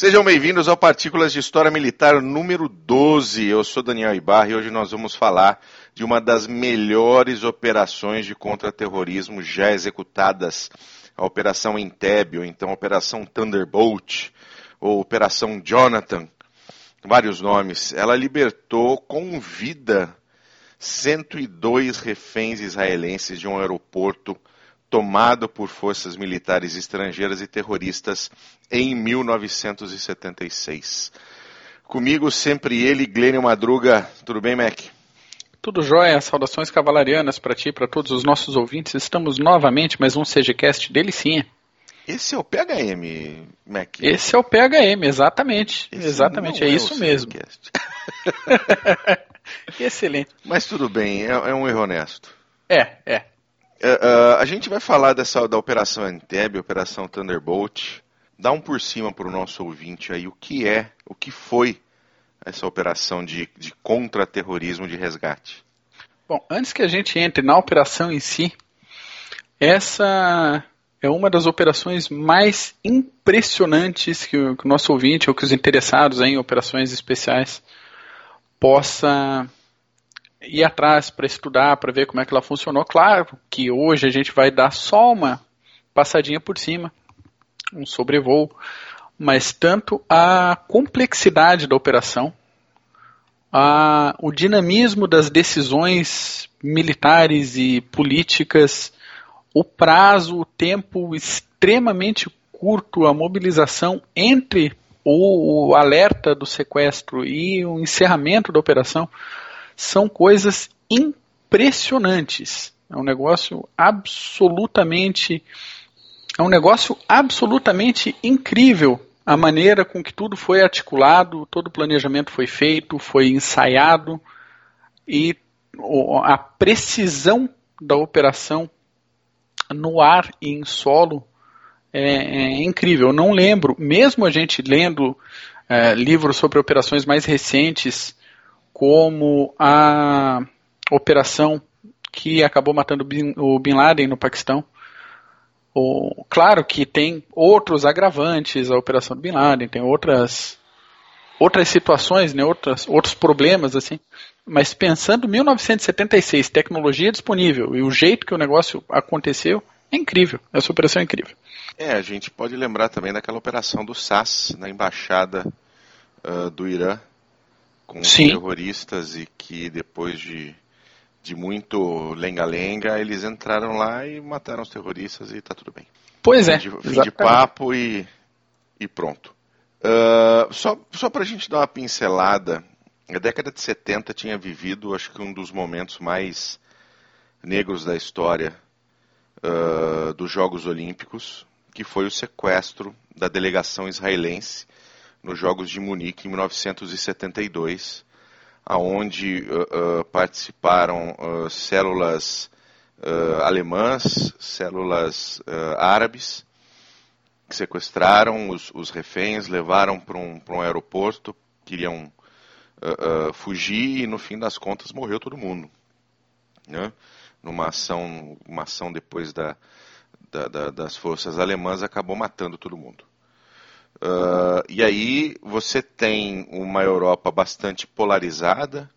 Sejam bem-vindos ao Partículas de História Militar número 12. Eu sou Daniel Ibarra e hoje nós vamos falar de uma das melhores operações de contra-terrorismo já executadas, a Operação Entebbe, ou então Operação Thunderbolt, ou Operação Jonathan, vários nomes. Ela libertou com vida 102 reféns israelenses de um aeroporto tomado por forças militares estrangeiras e terroristas em 1976. Comigo sempre ele, Glênio Madruga. Tudo bem, Mac? Tudo jóia, saudações cavalarianas para ti, para todos os nossos ouvintes. Estamos novamente mais um CGCast delicinha. Esse é o PHM, Mac. Esse é o PHM, exatamente. Esse exatamente, é, é isso mesmo. Excelente. Mas tudo bem, é, é um erro honesto. É, é. A gente vai falar dessa da Operação Entebbe, Operação Thunderbolt. Dá um por cima para o nosso ouvinte aí o que é, o que foi essa operação de, de contra-terrorismo de resgate. Bom, antes que a gente entre na operação em si, essa é uma das operações mais impressionantes que o, que o nosso ouvinte ou que os interessados em operações especiais possa ir atrás para estudar, para ver como é que ela funcionou. Claro que hoje a gente vai dar só uma passadinha por cima, um sobrevoo, mas tanto a complexidade da operação, a, o dinamismo das decisões militares e políticas, o prazo, o tempo extremamente curto, a mobilização entre o, o alerta do sequestro e o encerramento da operação são coisas impressionantes. É um negócio absolutamente é um negócio absolutamente incrível a maneira com que tudo foi articulado, todo o planejamento foi feito, foi ensaiado e a precisão da operação no ar e em solo é, é incrível. Eu não lembro, mesmo a gente lendo é, livros sobre operações mais recentes como a operação que acabou matando o Bin Laden no Paquistão. O, claro que tem outros agravantes a operação do Bin Laden, tem outras outras situações, né, outras, outros problemas assim. Mas pensando em 1976, tecnologia disponível e o jeito que o negócio aconteceu, é incrível. Essa operação é incrível. É, a gente pode lembrar também daquela operação do SAS na embaixada uh, do Irã com Sim. terroristas e que depois de, de muito lenga-lenga, eles entraram lá e mataram os terroristas e tá tudo bem. Pois é. Fim de, fim de papo e, e pronto. Uh, só só para a gente dar uma pincelada, a década de 70 tinha vivido, acho que um dos momentos mais negros da história uh, dos Jogos Olímpicos, que foi o sequestro da delegação israelense nos Jogos de Munique em 1972, aonde uh, uh, participaram uh, células alemãs, células árabes, que sequestraram os, os reféns, levaram para um, um aeroporto, queriam fugir e no fim das contas morreu todo mundo. Né? Numa ação, uma ação depois da, da, da, das forças alemãs acabou matando todo mundo. Uh, e aí você tem uma Europa bastante polarizada,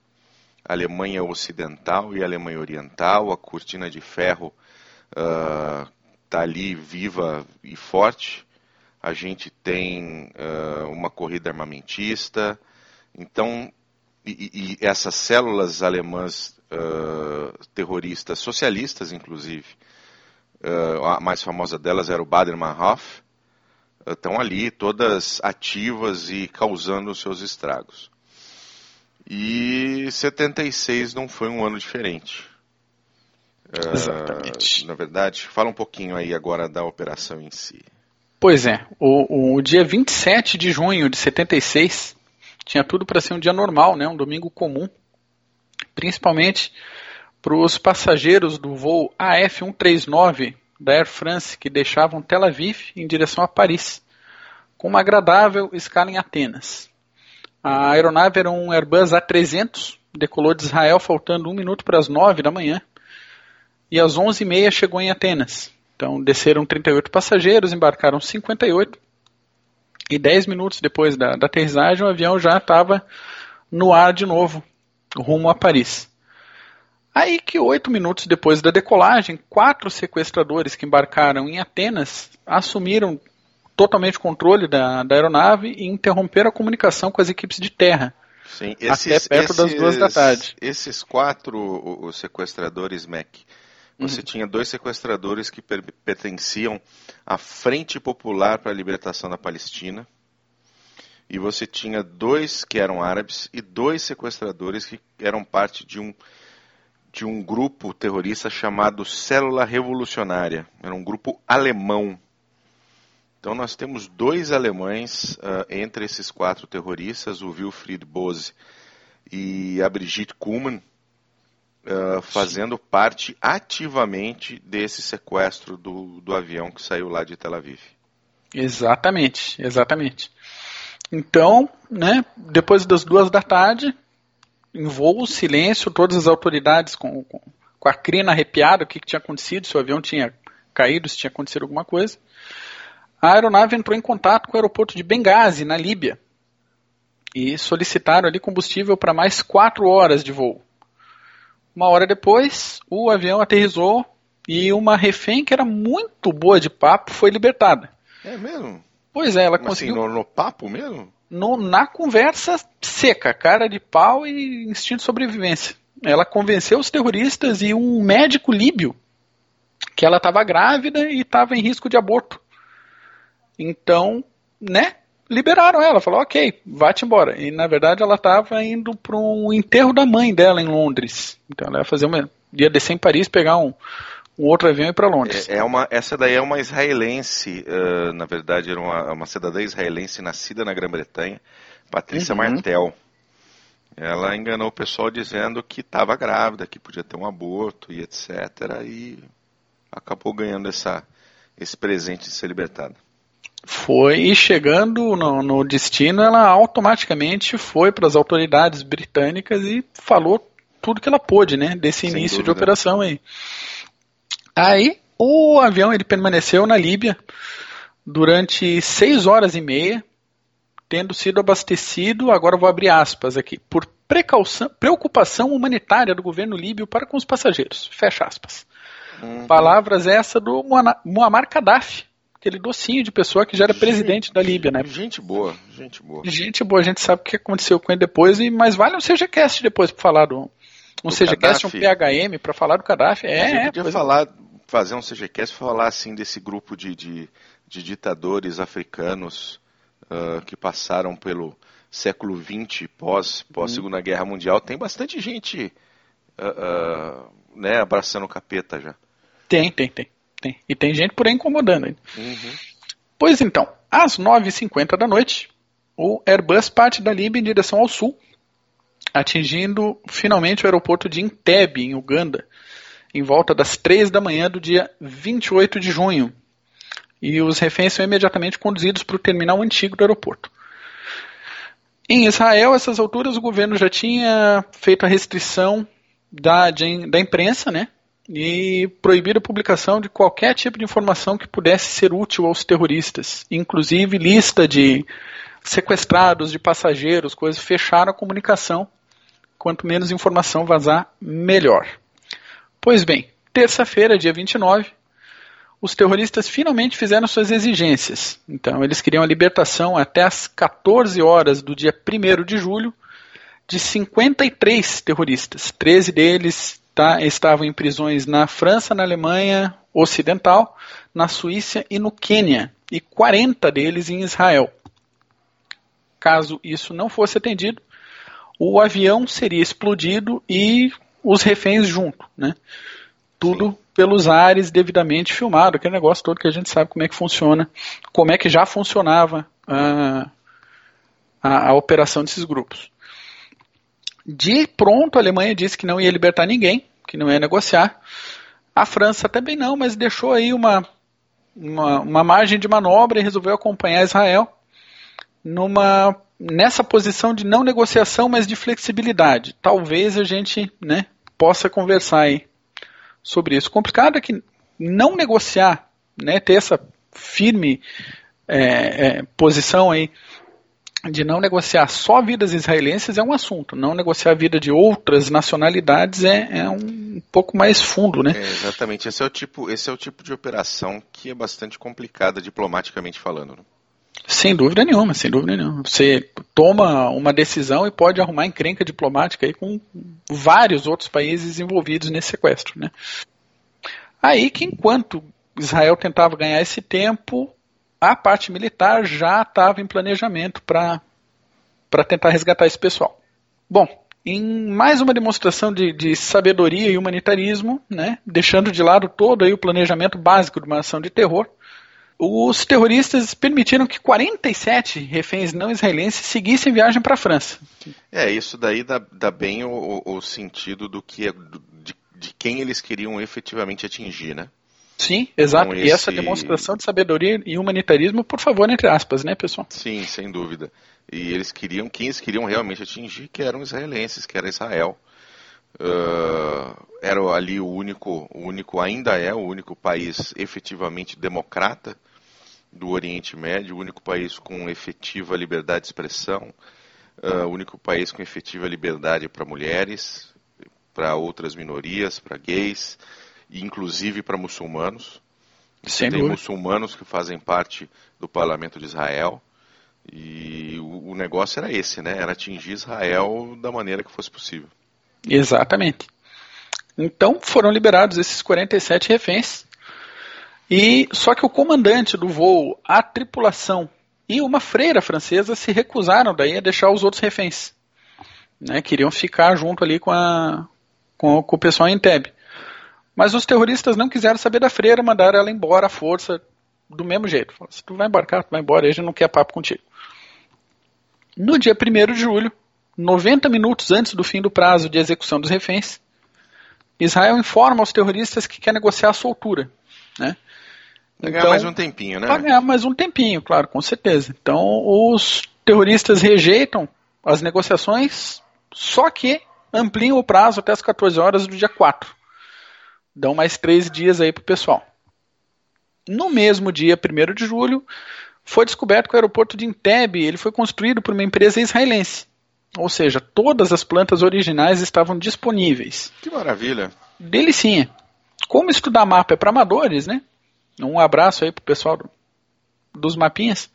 Alemanha Ocidental e Alemanha Oriental, a cortina de ferro está uh, ali viva e forte. A gente tem uh, uma corrida armamentista. Então, e, e essas células alemãs terroristas, socialistas inclusive, a mais famosa delas era o Bader-Meinhof, estão ali, todas ativas e causando seus estragos. E 76 não foi um ano diferente. Ah, Exatamente. Uh, na verdade, fala um pouquinho aí agora da operação em si. Pois é, o, o dia 27 de junho de 76 tinha tudo para ser um dia normal, né, um domingo comum, principalmente para os passageiros do voo AF139 da Air France que deixavam Tel Aviv em direção a Paris, com uma agradável escala em Atenas. A aeronave era um Airbus A300, decolou de Israel faltando um minuto para as nove da manhã e às onze e meia chegou em Atenas. Então desceram 38 passageiros, embarcaram 58 E 10 minutos depois da, da aterrissagem, o avião já estava no ar de novo, rumo a Paris. Aí que oito minutos depois da decolagem, quatro sequestradores que embarcaram em Atenas assumiram totalmente o controle da, da aeronave e interromperam a comunicação com as equipes de terra. Sim, esses, até perto esses, das duas da tarde. Esses quatro os sequestradores, Mac, você uhum. tinha dois sequestradores que per pertenciam à Frente Popular para a Libertação da Palestina. E você tinha dois que eram árabes e dois sequestradores que eram parte de um, de um grupo terrorista chamado Célula Revolucionária. Era um grupo alemão. Então nós temos dois alemães uh, entre esses quatro terroristas, o Wilfried Bose e a Brigitte Kuhlmann, uh, fazendo parte ativamente desse sequestro do, do avião que saiu lá de Tel Aviv. Exatamente, exatamente. Então, né, depois das duas da tarde, em voo, silêncio, todas as autoridades com, com, com a crina arrepiada, o que, que tinha acontecido, se o avião tinha caído, se tinha acontecido alguma coisa. A aeronave entrou em contato com o aeroporto de Benghazi, na Líbia, e solicitaram ali combustível para mais quatro horas de voo. Uma hora depois, o avião aterrizou e uma refém que era muito boa de papo foi libertada. É mesmo? Pois é, ela Como conseguiu. Assim, no, no papo mesmo? No, na conversa seca, cara de pau e instinto de sobrevivência. Ela convenceu os terroristas e um médico líbio que ela estava grávida e estava em risco de aborto. Então, né? liberaram ela, falou, ok, vá-te embora. E na verdade ela estava indo para um enterro da mãe dela em Londres. Então ela ia fazer uma. ia descer em Paris, pegar um, um outro avião e ir para Londres. É, é, uma, essa daí é uma israelense, uh, na verdade, era uma, uma cidadã israelense nascida na Grã-Bretanha, Patrícia uhum. Martel. Ela enganou o pessoal dizendo que estava grávida, que podia ter um aborto e etc. E acabou ganhando essa, esse presente de ser libertada foi e chegando no, no, destino, ela automaticamente foi para as autoridades britânicas e falou tudo que ela pôde, né, desse Sem início dúvida. de operação aí. Aí o avião ele permaneceu na Líbia durante seis horas e meia, tendo sido abastecido, agora vou abrir aspas aqui, por precaução, preocupação humanitária do governo líbio para com os passageiros. Fecha aspas. Uhum. Palavras essa do Muammar Gaddafi, aquele docinho de pessoa que já era gente, presidente da Líbia, né? Gente boa, gente boa. Gente boa, a gente sabe o que aconteceu com ele depois, e mas vale um CGCast depois para falar do. Um do CGCast, um PHM, para falar do Gaddafi. É, a gente é, podia falar, fazer um CGCast falar assim desse grupo de, de, de ditadores africanos uh, que passaram pelo século XX, pós, pós uhum. Segunda Guerra Mundial. Tem bastante gente uh, uh, né, abraçando o capeta já. Tem, tem, tem. Tem. E tem gente por aí incomodando ainda. Uhum. Pois então, às 9h50 da noite, o Airbus parte da Líbia em direção ao sul, atingindo finalmente o aeroporto de Entebbe, em Uganda, em volta das 3 da manhã do dia 28 de junho. E os reféns são imediatamente conduzidos para o terminal antigo do aeroporto. Em Israel, a essas alturas, o governo já tinha feito a restrição da, de, da imprensa, né? e proibir a publicação de qualquer tipo de informação que pudesse ser útil aos terroristas, inclusive lista de sequestrados, de passageiros, coisas, fecharam a comunicação. Quanto menos informação vazar, melhor. Pois bem, terça-feira, dia 29, os terroristas finalmente fizeram suas exigências. Então, eles queriam a libertação até as 14 horas do dia 1 de julho de 53 terroristas. 13 deles tá, estavam em prisões na França, na Alemanha Ocidental, na Suíça e no Quênia, e 40 deles em Israel. Caso isso não fosse atendido, o avião seria explodido e os reféns junto, né? Tudo Sim. pelos ares devidamente filmado, aquele negócio todo que a gente sabe como é que funciona, como é que já funcionava a, a, a operação desses grupos. De pronto, a Alemanha disse que não ia libertar ninguém, que não ia negociar. A França também não, mas deixou aí uma, uma, uma margem de manobra e resolveu acompanhar Israel numa nessa posição de não negociação, mas de flexibilidade. Talvez a gente né, possa conversar aí sobre isso. O complicado é que não negociar, né, ter essa firme é, é, posição aí de não negociar só vidas israelenses é um assunto, não negociar a vida de outras nacionalidades é, é um pouco mais fundo, né? É, exatamente, esse é, o tipo, esse é o tipo de operação que é bastante complicada diplomaticamente falando. Né? Sem dúvida nenhuma, sem dúvida nenhuma. Você toma uma decisão e pode arrumar encrenca diplomática aí com vários outros países envolvidos nesse sequestro, né? Aí que enquanto Israel tentava ganhar esse tempo, a parte militar já estava em planejamento para tentar resgatar esse pessoal. Bom, em mais uma demonstração de, de, sabedoria e humanitarismo, né, deixando de lado todo aí o planejamento básico de uma ação de terror, os terroristas permitiram que 47 reféns não israelenses seguissem viagem para a França. É, isso daí dá, dá bem o, o, sentido do que é, de, de quem eles queriam efetivamente atingir, né? Sim, exato. Então, esse... E essa demonstração de sabedoria e humanitarismo, por favor, entre aspas, né, pessoal? Sim, sem dúvida. E eles queriam, quem eles queriam realmente atingir, que eram israelenses, que era Israel. Uh, era ali o único, o único, ainda é o único país efetivamente democrata do Oriente Médio, o único país com efetiva liberdade de expressão, uh, o único país com efetiva liberdade para mulheres, para outras minorias, para gays inclusive para muçulmanos. Sem tem dúvida. muçulmanos que fazem parte do parlamento de Israel. E o, o, negócio era esse, né? Era atingir Israel da maneira que fosse possível. Exatamente. Então foram liberados esses 47 reféns. E só que o comandante do voo, a tripulação e uma freira francesa se recusaram daí a deixar os outros reféns. Né? Queriam ficar junto ali com, a, com, com o pessoal em Tebe. Mas os terroristas não quiseram saber da freira, mandaram ela embora à força, do mesmo jeito. Falaram, se tu vai embarcar, tu vai embora, a gente não quer papo contigo. No dia 1 de julho, 90 minutos antes do fim do prazo de execução dos reféns, Israel informa aos terroristas que quer negociar a soltura. Né? Ganhar então, mais um tempinho, né? Vai ganhar mais um tempinho, claro, com certeza. Então, os terroristas rejeitam as negociações, só que ampliam o prazo até as 14 horas do dia 4. Dão mais três dias aí pro pessoal. No mesmo dia, 1 de julho, foi descoberto que o aeroporto de Entebbe ele foi construído por uma empresa israelense. Ou seja, todas as plantas originais estavam disponíveis. Que maravilha! Delicinha. Como estudar mapa é para amadores, né? Um abraço aí pro pessoal do, dos mapinhas.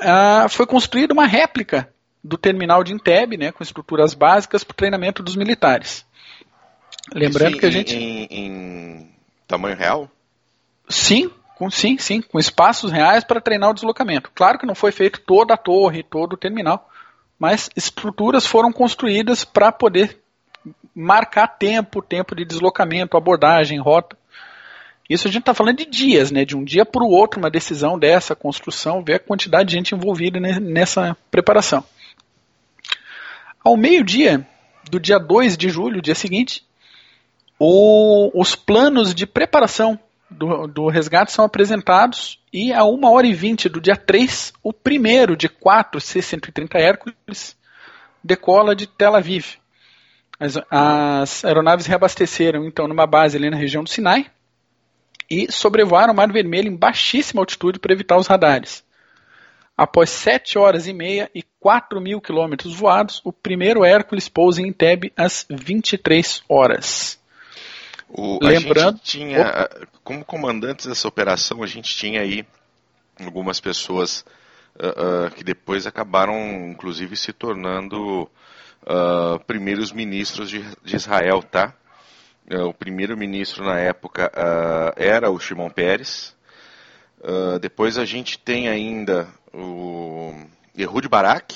Ah, foi construída uma réplica do terminal de Entebbe, né, com estruturas básicas para o treinamento dos militares. Lembrando Isso que a gente. Em, em tamanho real? Sim, com, sim, sim, com espaços reais para treinar o deslocamento. Claro que não foi feito toda a torre, todo o terminal, mas estruturas foram construídas para poder marcar tempo, tempo de deslocamento, abordagem, rota. Isso a gente está falando de dias, né? De um dia para o outro, uma decisão dessa construção, ver a quantidade de gente envolvida nessa preparação. Ao meio-dia do dia 2 de julho, dia seguinte, o, os planos de preparação do, do, resgate são apresentados e a 1 hora e 20 do dia 3, o primeiro de quatro C-130 Hércules decola de Tel Aviv. As, as, aeronaves reabasteceram então numa base ali na região do Sinai e sobrevoaram o Mar Vermelho em baixíssima altitude para evitar os radares. Após 7 horas e meia e 4 mil quilômetros voados, o primeiro Hércules pousa em Entebbe às 23 horas. O, Lembrando, tinha, como comandantes dessa operação, a gente tinha aí algumas pessoas uh, uh, que depois acabaram, inclusive, se tornando uh, primeiros ministros de, de Israel, tá? o primeiro ministro na época era o Shimon Peres. depois a gente tem ainda o Ehud Barak,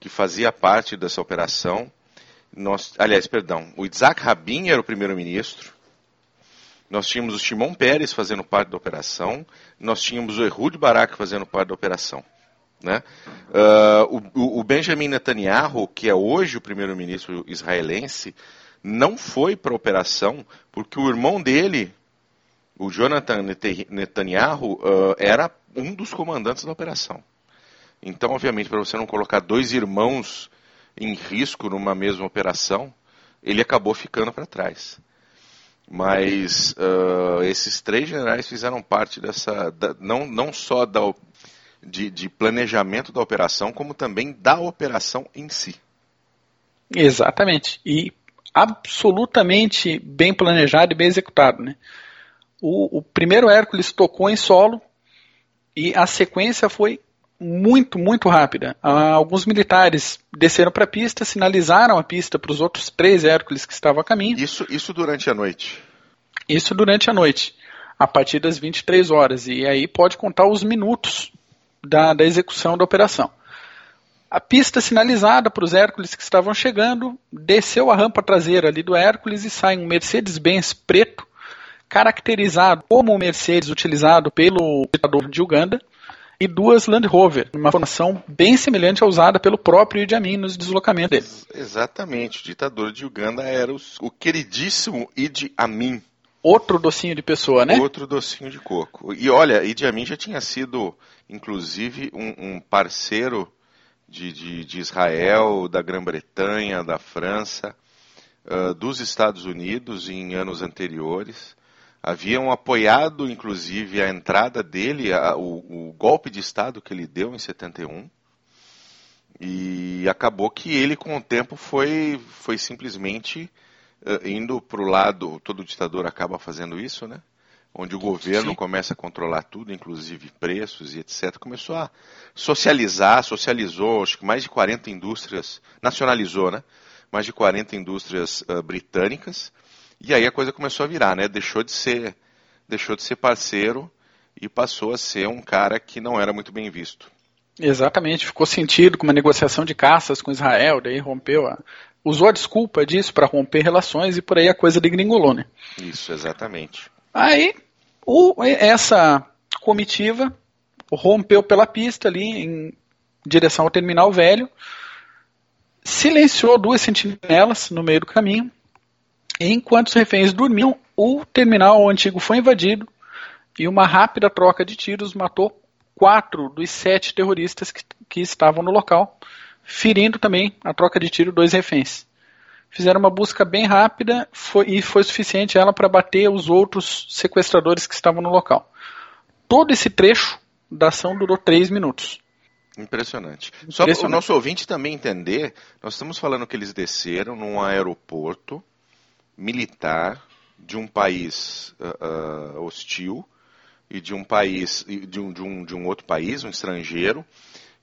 que fazia parte dessa operação. Nós, aliás, perdão, o Isaac Rabin era o primeiro-ministro. Nós tínhamos o Shimon Peres fazendo parte da operação. Nós tínhamos o Ehud Barak fazendo parte da operação. Né? Uh, o, o, Benjamin Netanyahu, que é hoje o primeiro-ministro israelense, não foi para a operação porque o irmão dele, o Jonathan Netanyahu, uh, era um dos comandantes da operação. Então, obviamente, para você não colocar dois irmãos em risco numa mesma operação, ele acabou ficando para trás. Mas uh, esses três generais fizeram parte dessa, da, não, não só da, de, de planejamento da operação, como também da operação em si. Exatamente. E absolutamente bem planejado e bem executado. Né? O, o, primeiro Hércules tocou em solo e a sequência foi muito, muito rápida. Ah, alguns militares desceram para a pista, sinalizaram a pista para os outros três Hércules que estavam a caminho. Isso, isso durante a noite? Isso durante a noite, a partir das 23 horas. E aí pode contar os minutos da, da execução da operação. A pista sinalizada para os Hércules que estavam chegando, desceu a rampa traseira ali do Hércules e sai um Mercedes-Benz preto, caracterizado como o Mercedes utilizado pelo ditador de Uganda, e duas Land Rover, uma formação bem semelhante à usada pelo próprio Idi Amin nos deslocamentos dele. Exatamente, o ditador de Uganda era o, o queridíssimo Idi Amin. Outro docinho de pessoa, né? Outro docinho de coco. E olha, Idi Amin já tinha sido, inclusive, um, um parceiro de, de, de, Israel, da Grã-Bretanha, da França, uh, dos Estados Unidos em anos anteriores haviam apoiado, inclusive, a entrada dele, a, o, o, golpe de Estado que ele deu em 71. E acabou que ele, com o tempo, foi, foi simplesmente uh, indo para o lado. Todo ditador acaba fazendo isso, né? Onde o governo Sim. começa a controlar tudo, inclusive preços e etc. Começou a socializar, socializou, acho que mais de 40 indústrias, nacionalizou, né? Mais de 40 indústrias uh, britânicas e aí a coisa começou a virar, né? Deixou de ser, deixou de ser parceiro e passou a ser um cara que não era muito bem visto. Exatamente, ficou sentido com uma negociação de caças com Israel, daí rompeu a, usou a desculpa disso para romper relações e por aí a coisa degringolou, né? Isso, exatamente. Aí, o, essa comitiva rompeu pela pista ali em direção ao terminal velho, silenciou duas sentinelas no meio do caminho, Enquanto os reféns dormiam, o terminal antigo foi invadido e uma rápida troca de tiros matou quatro dos sete terroristas que, que estavam no local, ferindo também a troca de tiro dois reféns. Fizeram uma busca bem rápida foi, e foi suficiente ela para bater os outros sequestradores que estavam no local. Todo esse trecho da ação durou três minutos. Impressionante. Só para o nosso ouvinte também entender, nós estamos falando que eles desceram num aeroporto militar de um país uh, uh, hostil e de um país de um, de, um, de um outro país, um estrangeiro,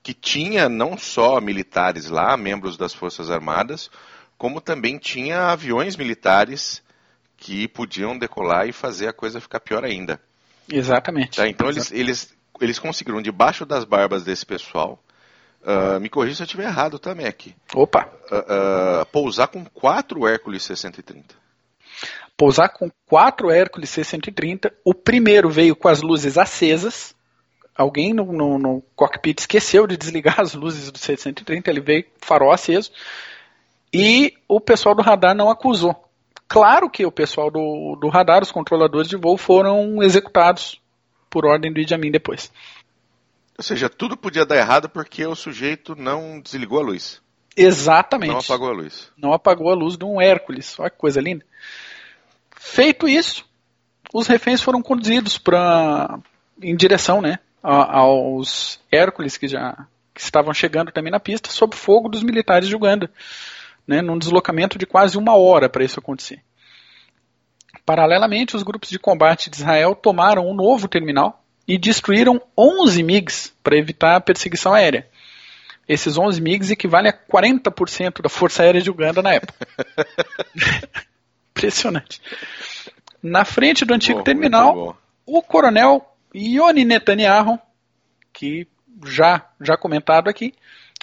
que tinha não só militares lá, membros das Forças Armadas, como também tinha aviões militares que podiam decolar e fazer a coisa ficar pior ainda. Exatamente. Tá, então eles, eles, eles conseguiram, debaixo das barbas desse pessoal, uh, me corrija se eu estiver errado, tá, Mac? Opa! pousar com quatro Hércules 630 pousar com quatro Hércules C-130. O primeiro veio com as luzes acesas. Alguém no, no, no, cockpit esqueceu de desligar as luzes do C-130, ele veio farol aceso. E o pessoal do radar não acusou. Claro que o pessoal do, do radar, os controladores de voo, foram executados por ordem do Idi Amin depois. Ou seja, tudo podia dar errado porque o sujeito não desligou a luz. Exatamente. Não apagou a luz. Não apagou a luz de um Hércules. Olha que coisa linda. Feito isso, os reféns foram conduzidos para em direção, né, aos Hércules que já que estavam chegando também na pista, sob fogo dos militares de Uganda, né, num deslocamento de quase uma hora para isso acontecer. Paralelamente, os grupos de combate de Israel tomaram um novo terminal e destruíram 11 MiGs para evitar a perseguição aérea. Esses 11 MiGs equivalem a 40% da Força Aérea de Uganda na época. Impressionante. Na frente do antigo terminal, o coronel Yoni Netanyahu, que já, já comentado aqui,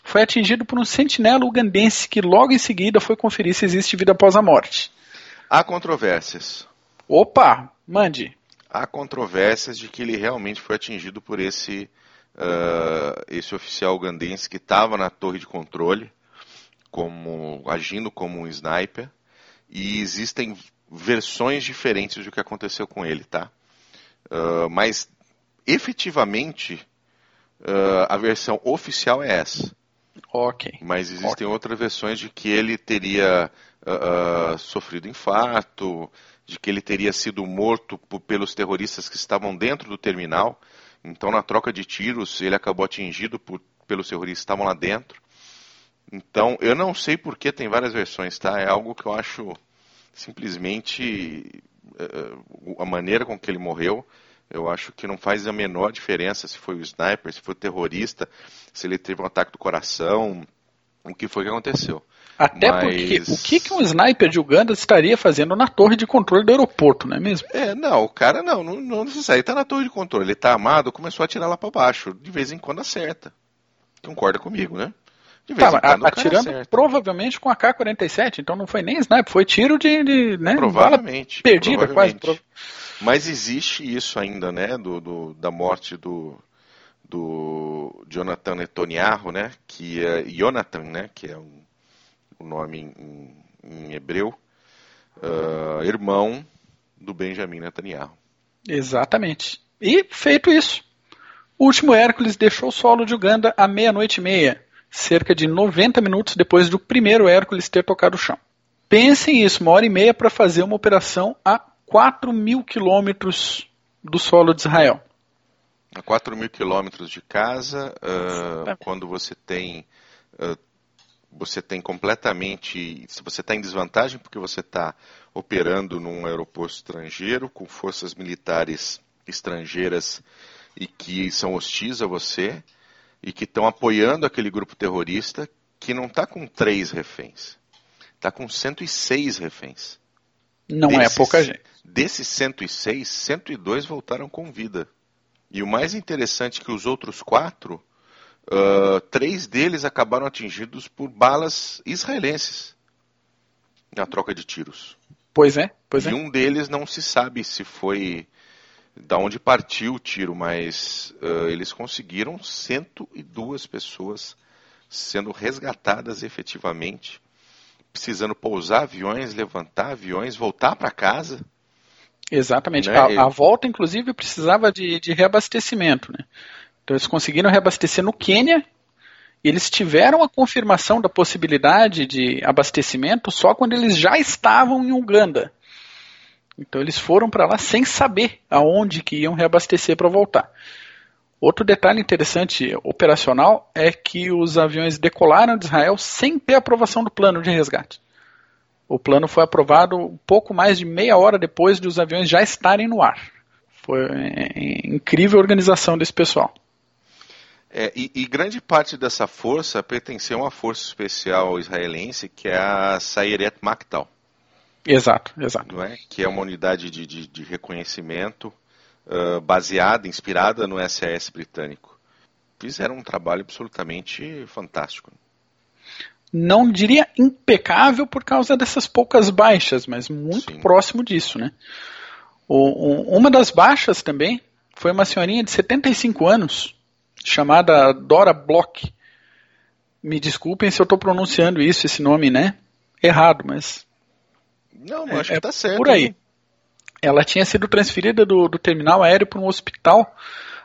foi atingido por um sentinela ugandense que logo em seguida foi conferir se existe vida após a morte. Há controvérsias. Opa, mande. Há controvérsias de que ele realmente foi atingido por esse, uh, esse oficial ugandense que estava na torre de controle, como agindo como um sniper e existem versões diferentes do que aconteceu com ele, tá? Uh, mas efetivamente uh, a versão oficial é essa. Ok. Mas existem okay. outras versões de que ele teria uh, sofrido infarto, de que ele teria sido morto pelos terroristas que estavam dentro do terminal. Então, na troca de tiros, ele acabou atingido por, pelos terroristas que estavam lá dentro. Então, eu não sei porque tem várias versões, tá? É algo que eu acho simplesmente uh, a maneira com que ele morreu. Eu acho que não faz a menor diferença se foi o sniper, se foi o terrorista, se ele teve um ataque do coração, o que foi que aconteceu. Até Mas... porque o que, que um sniper de Uganda estaria fazendo na torre de controle do aeroporto, não é mesmo? É, não, o cara não, não, não necessariamente ele tá na torre de controle, ele tá armado, começou a atirar lá para baixo, de vez em quando acerta. Concorda comigo, né? De vez tá, em quando atirando provavelmente com a K-47, então não foi nem sniper, foi tiro de, de né, provavelmente, perdida provavelmente. quase. Mas existe isso ainda, né, do, do da morte do, do Jonathan Netanyahu, né, que é Jonathan, né, que é um o nome em, em hebreu, uh, irmão do Benjamin Netanyahu. Exatamente. E feito isso, o último Hércules deixou o solo de Uganda à meia-noite e meia, cerca de 90 minutos depois do primeiro Hércules ter tocado o chão. Pensem isso, uma hora e meia para fazer uma operação a 4 mil quilômetros do solo de Israel. A 4 mil quilômetros de casa, uh, quando você tem uh, você tem completamente. Se você está em desvantagem porque você está operando num aeroporto estrangeiro, com forças militares estrangeiras e que são hostis a você e que estão apoiando aquele grupo terrorista que não está com três reféns, está com 106 reféns. Não é desses, é pouca gente. Desses 106, 102 voltaram com vida. E o mais interessante é que os outros quatro Uh, três deles acabaram atingidos por balas israelenses na troca de tiros. Pois é, pois e é. um deles não se sabe se foi da onde partiu o tiro, mas uh, eles conseguiram 102 pessoas sendo resgatadas efetivamente, precisando pousar aviões, levantar aviões, voltar para casa. Exatamente. Né? A, a, volta, inclusive, precisava de, de reabastecimento. Né? Então eles conseguiram reabastecer no Quênia e eles tiveram a confirmação da possibilidade de abastecimento só quando eles já estavam em Uganda. Então eles foram para lá sem saber aonde que iam reabastecer para voltar. Outro detalhe interessante operacional é que os aviões decolaram de Israel sem ter aprovação do plano de resgate. O plano foi aprovado pouco mais de meia hora depois de os aviões já estarem no ar. Foi é, incrível a organização desse pessoal. É, e, e, grande parte dessa força pertencia a uma força especial israelense que é a Sayeret Maktal. Exato, exato. Não é? Que é uma unidade de, de, de reconhecimento uh, baseada, inspirada no SAS britânico. Fizeram um trabalho absolutamente fantástico. Não diria impecável por causa dessas poucas baixas, mas muito Sim. próximo disso, né? O, o, uma das baixas também foi uma senhorinha de 75 anos, chamada Dora Bloch. Me desculpem se eu estou pronunciando isso, esse nome, né? Errado, mas. Não, mas é, acho que está certo. Por aí. Ela tinha sido transferida do, do terminal aéreo para um hospital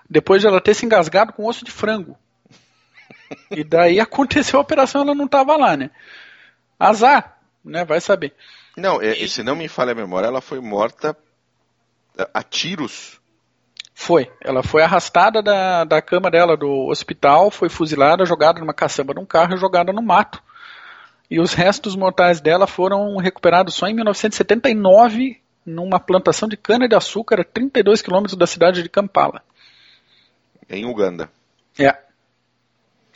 depois de ela ter se engasgado com osso de frango. e daí aconteceu a operação, ela não estava lá, né? Azar, né? Vai saber. Não, é, e, se não me falha a memória, ela foi morta a tiros foi. Ela foi arrastada da, da cama dela do hospital, foi fuzilada, jogada numa caçamba de um carro e jogada no mato. E os restos mortais dela foram recuperados só em 1979 numa plantação de cana-de-açúcar a 32 quilômetros da cidade de Kampala. Em Uganda. É.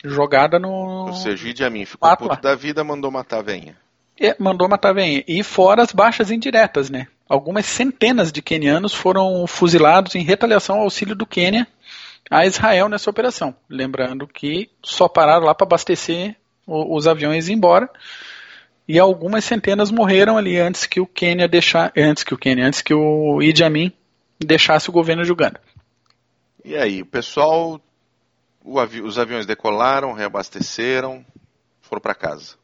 Jogada no. Ou seja, Idi Amin ficou puto da vida, mandou matar a venha. É, mandou matar a venha. E fora as baixas indiretas, né? algumas centenas de quenianos foram fuzilados em retaliação ao auxílio do Quênia a Israel nessa operação. Lembrando que só pararam lá para abastecer os aviões embora. E algumas centenas morreram ali antes que o Quênia deixar, antes que o Quênia, antes que o Idi Amin deixasse o governo de Uganda. E aí, o pessoal, o avi os aviões decolaram, reabasteceram, foram para casa.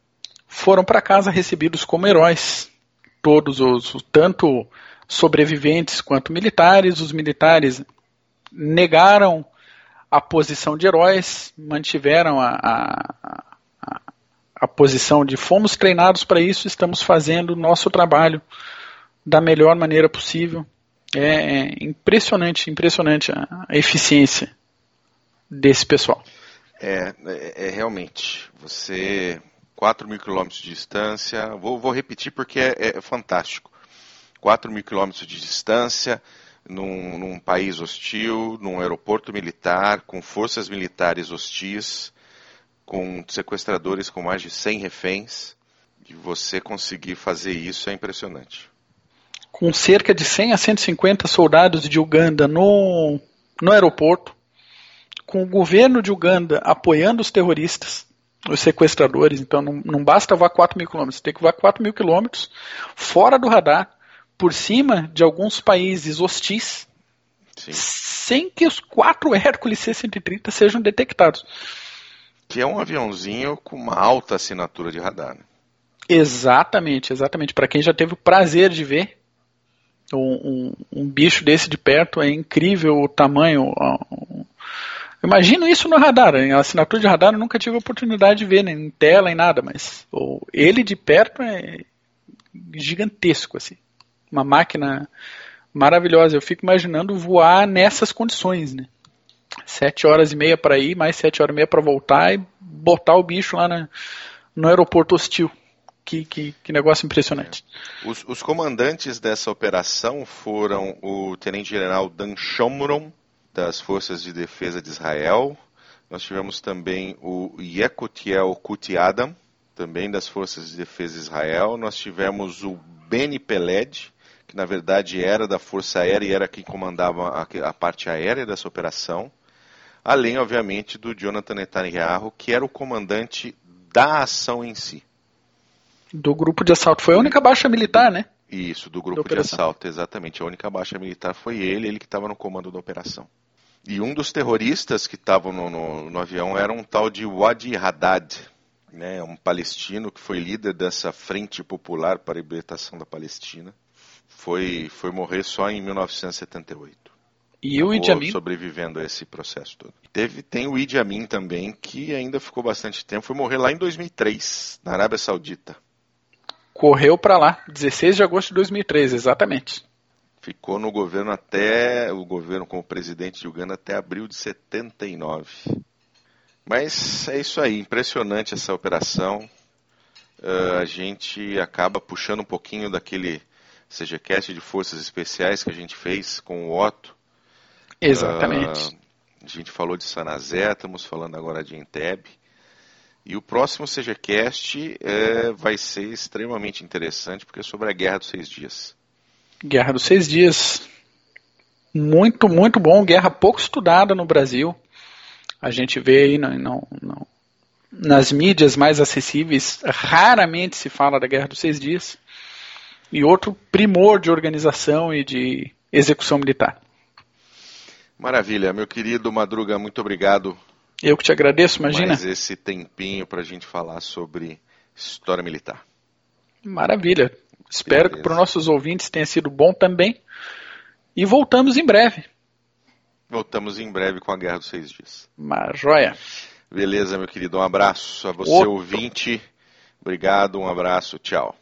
Foram para casa recebidos como heróis todos os tanto sobreviventes quanto militares. Os militares negaram a posição de heróis, mantiveram a, a, a posição de fomos treinados para isso, estamos fazendo nosso trabalho da melhor maneira possível. É, é impressionante, impressionante a, a, eficiência desse pessoal. É, é, é realmente. Você 4 mil quilômetros de distância. Vou, vou repetir porque é, é fantástico. 4 mil quilômetros de distância, num, num, país hostil, num aeroporto militar, com forças militares hostis, com sequestradores com mais de 100 reféns. E você conseguir fazer isso é impressionante. Com cerca de 100 a 150 soldados de Uganda no, no aeroporto, com o governo de Uganda apoiando os terroristas, os sequestradores. Então não, não basta voar 4 mil quilômetros, tem que voar 4 mil quilômetros fora do radar, por cima de alguns países hostis, Sim. sem que os quatro Hércules C-130 sejam detectados. Que é um aviãozinho com uma alta assinatura de radar. Né? Exatamente, exatamente. Para quem já teve o prazer de ver um, um, um, bicho desse de perto, é incrível o tamanho, Imagino isso no radar. Em assinatura de radar eu nunca tive a oportunidade de ver, nem em tela, em nada, mas ele de perto é gigantesco, assim. Uma máquina maravilhosa. Eu fico imaginando voar nessas condições, né? Sete horas e meia para ir, mais sete horas e meia para voltar e botar o bicho lá na, no aeroporto hostil. Que, que, que, negócio impressionante. É. Os, os, comandantes dessa operação foram o tenente-general Dan Shomron, das Forças de Defesa de Israel. Nós tivemos também o Yekutiel Kutiadam, também das Forças de Defesa de Israel. Nós tivemos o Beni Peled, que na verdade era da Força Aérea e era quem comandava a, a parte aérea dessa operação. Além, obviamente, do Jonathan Netanyahu, que era o comandante da ação em si. Do grupo de assalto. Foi a única baixa militar, né? Isso, do grupo de assalto, exatamente. A única baixa militar foi ele, ele que estava no comando da operação. E um dos terroristas que estavam no, no, no, avião era um tal de Wadi Haddad, né, um palestino que foi líder dessa Frente Popular para a Libertação da Palestina. Foi, foi morrer só em 1978. E o Idi Amin? sobrevivendo a esse processo todo. Teve, tem o Idi Amin também, que ainda ficou bastante tempo. Foi morrer lá em 2003, na Arábia Saudita. Correu para lá, 16 de agosto de 2003, exatamente. Ficou no governo até o governo como presidente de Uganda até abril de 79. Mas é isso aí, impressionante essa operação. Uh, a gente acaba puxando um pouquinho daquele CGCast de forças especiais que a gente fez com o Otto. Exatamente. Uh, a gente falou de Sanazé, estamos falando agora de Entebbe. E o próximo CGCast é, vai ser extremamente interessante porque é sobre a Guerra dos Seis Dias. Guerra dos Seis Dias. Muito, muito bom. Guerra pouco estudada no Brasil. A gente vê aí no, no, no, nas mídias mais acessíveis, raramente se fala da Guerra dos Seis Dias. E outro primor de organização e de execução militar. Maravilha, meu querido Madruga, muito obrigado. Eu que te agradeço, imagina. Mais esse tempinho para a gente falar sobre história militar. Maravilha. Espero Beleza. que para os nossos ouvintes tenha sido bom também. E voltamos em breve. Voltamos em breve com a Guerra dos Seis Dias. Uma joia. Beleza, meu querido. Um abraço a você, Outro. ouvinte. Obrigado, um abraço. Tchau.